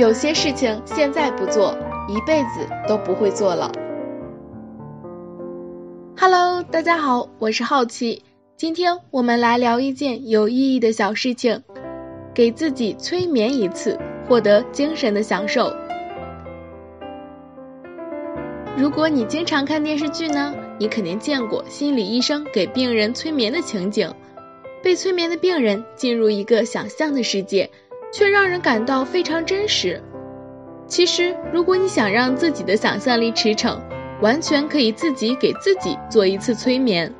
有些事情现在不做，一辈子都不会做了。Hello，大家好，我是好奇，今天我们来聊一件有意义的小事情，给自己催眠一次，获得精神的享受。如果你经常看电视剧呢，你肯定见过心理医生给病人催眠的情景，被催眠的病人进入一个想象的世界。却让人感到非常真实。其实，如果你想让自己的想象力驰骋，完全可以自己给自己做一次催眠。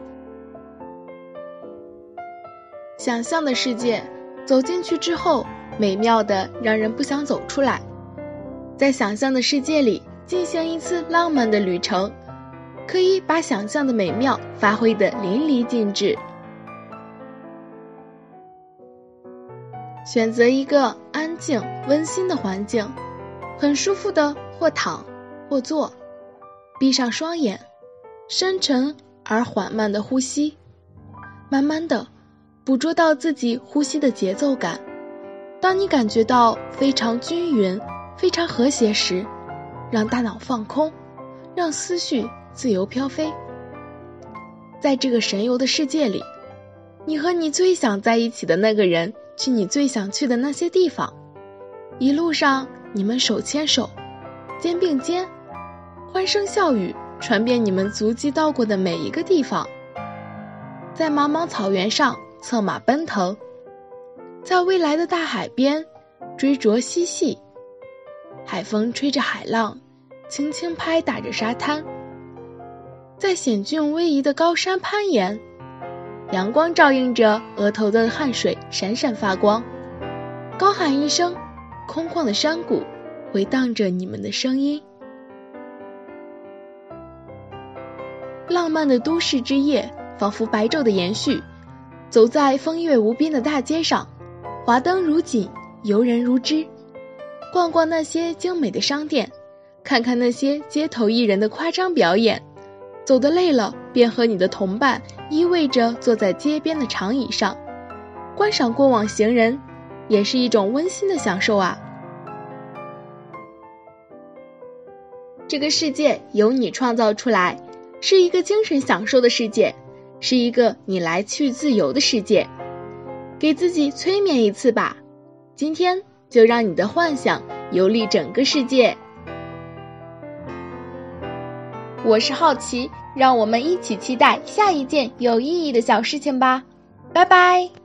想象的世界，走进去之后，美妙的让人不想走出来。在想象的世界里进行一次浪漫的旅程，可以把想象的美妙发挥的淋漓尽致。选择一个安静、温馨的环境，很舒服的或躺或坐，闭上双眼，深沉而缓慢的呼吸，慢慢的捕捉到自己呼吸的节奏感。当你感觉到非常均匀、非常和谐时，让大脑放空，让思绪自由飘飞。在这个神游的世界里，你和你最想在一起的那个人。去你最想去的那些地方，一路上你们手牵手，肩并肩，欢声笑语传遍你们足迹到过的每一个地方。在茫茫草原上策马奔腾，在未来的大海边追逐嬉戏，海风吹着海浪，轻轻拍打着沙滩，在险峻逶迤的高山攀岩。阳光照映着额头的汗水，闪闪发光。高喊一声，空旷的山谷回荡着你们的声音。浪漫的都市之夜，仿佛白昼的延续。走在风月无边的大街上，华灯如锦，游人如织。逛逛那些精美的商店，看看那些街头艺人的夸张表演。走得累了，便和你的同伴依偎着坐在街边的长椅上，观赏过往行人，也是一种温馨的享受啊。这个世界由你创造出来，是一个精神享受的世界，是一个你来去自由的世界。给自己催眠一次吧，今天就让你的幻想游历整个世界。我是好奇，让我们一起期待下一件有意义的小事情吧，拜拜。